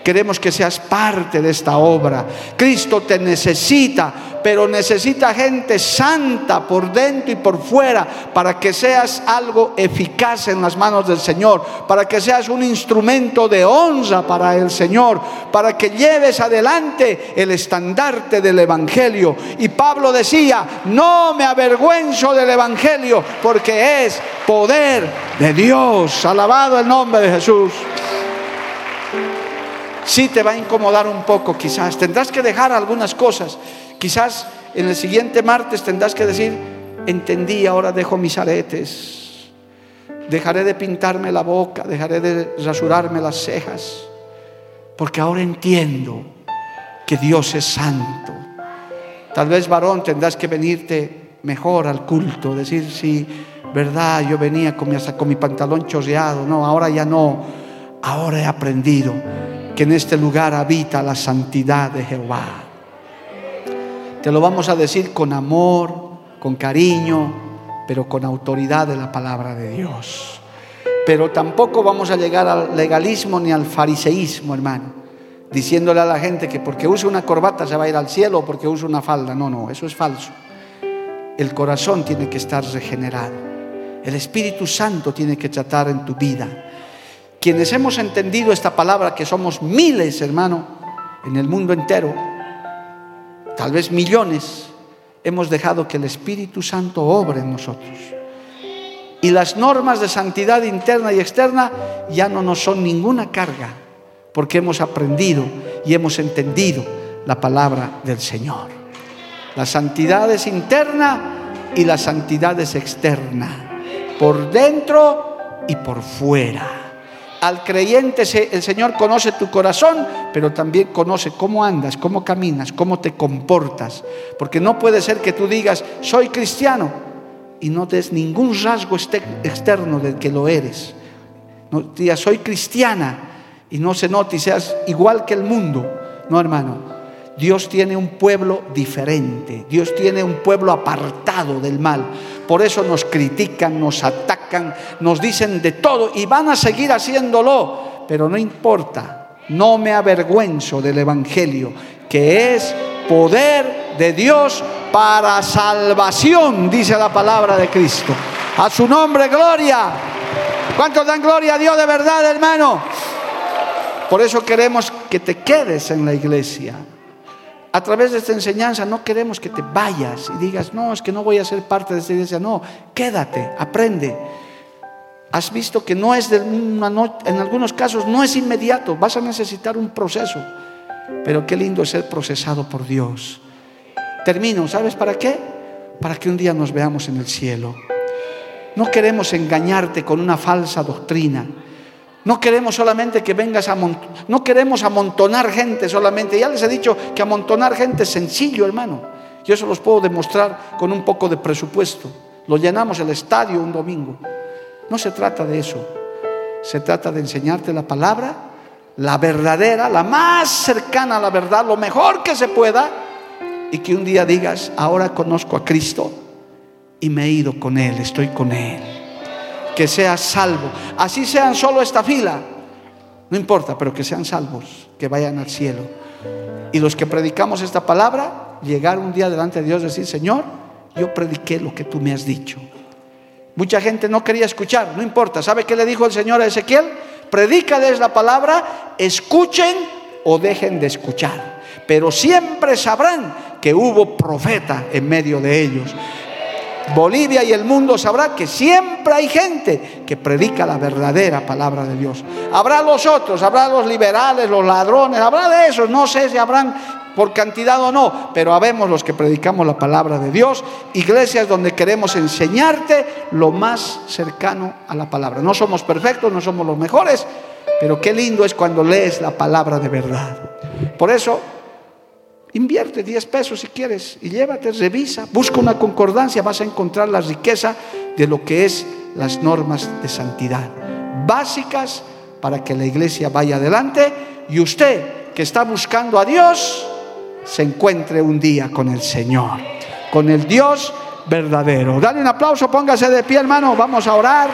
Queremos que seas parte de esta obra. Cristo te necesita, pero necesita gente santa por dentro y por fuera para que seas algo eficaz en las manos del Señor, para que seas un instrumento de honra para el Señor, para que lleves adelante el estandarte del Evangelio. Y Pablo decía, no me avergüenzo del Evangelio porque es poder de Dios. Alabado el nombre de Jesús sí te va a incomodar un poco quizás. Tendrás que dejar algunas cosas. Quizás en el siguiente martes tendrás que decir, entendí, ahora dejo mis aretes. Dejaré de pintarme la boca, dejaré de rasurarme las cejas. Porque ahora entiendo que Dios es santo. Tal vez varón tendrás que venirte mejor al culto, decir, sí, verdad, yo venía con mi, con mi pantalón chorreado, no, ahora ya no, ahora he aprendido que en este lugar habita la santidad de Jehová. Te lo vamos a decir con amor, con cariño, pero con autoridad de la palabra de Dios. Pero tampoco vamos a llegar al legalismo ni al fariseísmo, hermano, diciéndole a la gente que porque use una corbata se va a ir al cielo o porque use una falda. No, no, eso es falso. El corazón tiene que estar regenerado. El Espíritu Santo tiene que tratar en tu vida. Quienes hemos entendido esta palabra, que somos miles, hermano, en el mundo entero, tal vez millones, hemos dejado que el Espíritu Santo obre en nosotros. Y las normas de santidad interna y externa ya no nos son ninguna carga, porque hemos aprendido y hemos entendido la palabra del Señor. La santidad es interna y la santidad es externa, por dentro y por fuera. Al creyente el Señor conoce tu corazón, pero también conoce cómo andas, cómo caminas, cómo te comportas. Porque no puede ser que tú digas, soy cristiano, y no des ningún rasgo externo del que lo eres. No digas, soy cristiana, y no se note y seas igual que el mundo. No, hermano. Dios tiene un pueblo diferente. Dios tiene un pueblo apartado del mal. Por eso nos critican, nos atacan, nos dicen de todo y van a seguir haciéndolo. Pero no importa, no me avergüenzo del Evangelio, que es poder de Dios para salvación, dice la palabra de Cristo. A su nombre, gloria. ¿Cuántos dan gloria a Dios de verdad, hermano? Por eso queremos que te quedes en la iglesia a través de esta enseñanza no queremos que te vayas y digas, no, es que no voy a ser parte de esta iglesia. No, quédate, aprende. Has visto que no es de una noche, en algunos casos no es inmediato, vas a necesitar un proceso. Pero qué lindo es ser procesado por Dios. Termino, ¿sabes para qué? Para que un día nos veamos en el cielo. No queremos engañarte con una falsa doctrina. No queremos solamente que vengas a no queremos amontonar gente solamente. Ya les he dicho que amontonar gente es sencillo, hermano. Yo eso los puedo demostrar con un poco de presupuesto. Lo llenamos el estadio un domingo. No se trata de eso. Se trata de enseñarte la palabra, la verdadera, la más cercana a la verdad, lo mejor que se pueda, y que un día digas, ahora conozco a Cristo y me he ido con Él, estoy con Él que seas salvo. Así sean solo esta fila, no importa, pero que sean salvos, que vayan al cielo. Y los que predicamos esta palabra, llegar un día delante de Dios y decir, Señor, yo prediqué lo que tú me has dicho. Mucha gente no quería escuchar, no importa. ¿Sabe qué le dijo el Señor a Ezequiel? Predícales la palabra, escuchen o dejen de escuchar. Pero siempre sabrán que hubo profeta en medio de ellos. Bolivia y el mundo sabrá que siempre hay gente que predica la verdadera palabra de Dios. Habrá los otros, habrá los liberales, los ladrones, habrá de esos, no sé si habrán por cantidad o no, pero habemos los que predicamos la palabra de Dios, iglesias donde queremos enseñarte lo más cercano a la palabra. No somos perfectos, no somos los mejores, pero qué lindo es cuando lees la palabra de verdad. Por eso Invierte 10 pesos si quieres y llévate, revisa, busca una concordancia, vas a encontrar la riqueza de lo que es las normas de santidad. básicas para que la iglesia vaya adelante y usted que está buscando a Dios se encuentre un día con el Señor, con el Dios verdadero. Dale un aplauso, póngase de pie, hermano. Vamos a orar.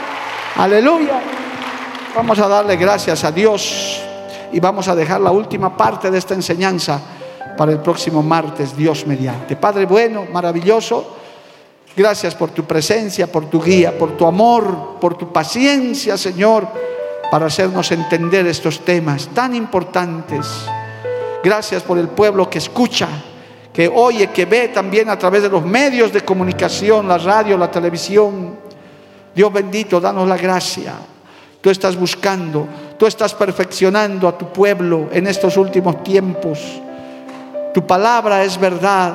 Aleluya. Vamos a darle gracias a Dios y vamos a dejar la última parte de esta enseñanza para el próximo martes, Dios mediante. Padre bueno, maravilloso. Gracias por tu presencia, por tu guía, por tu amor, por tu paciencia, Señor, para hacernos entender estos temas tan importantes. Gracias por el pueblo que escucha, que oye, que ve también a través de los medios de comunicación, la radio, la televisión. Dios bendito, danos la gracia. Tú estás buscando, tú estás perfeccionando a tu pueblo en estos últimos tiempos. Tu palabra es verdad.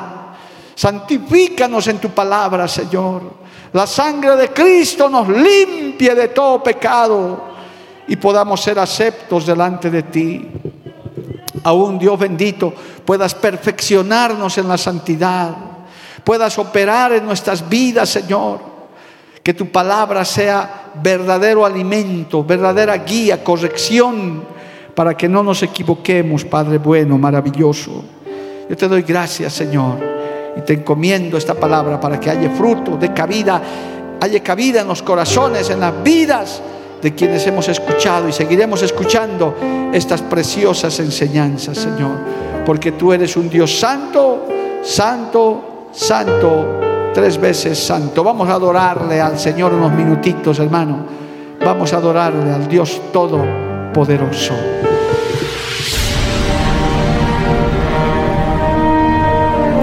Santifícanos en tu palabra, Señor. La sangre de Cristo nos limpie de todo pecado y podamos ser aceptos delante de ti aún Dios bendito, puedas perfeccionarnos en la santidad, puedas operar en nuestras vidas, Señor. Que tu palabra sea verdadero alimento, verdadera guía, corrección, para que no nos equivoquemos, Padre bueno, maravilloso. Yo te doy gracias, Señor, y te encomiendo esta palabra para que haya fruto, de cabida, haya cabida en los corazones, en las vidas de quienes hemos escuchado y seguiremos escuchando estas preciosas enseñanzas, Señor, porque tú eres un Dios santo, santo, santo, tres veces santo. Vamos a adorarle al Señor unos minutitos, hermano. Vamos a adorarle al Dios Todopoderoso.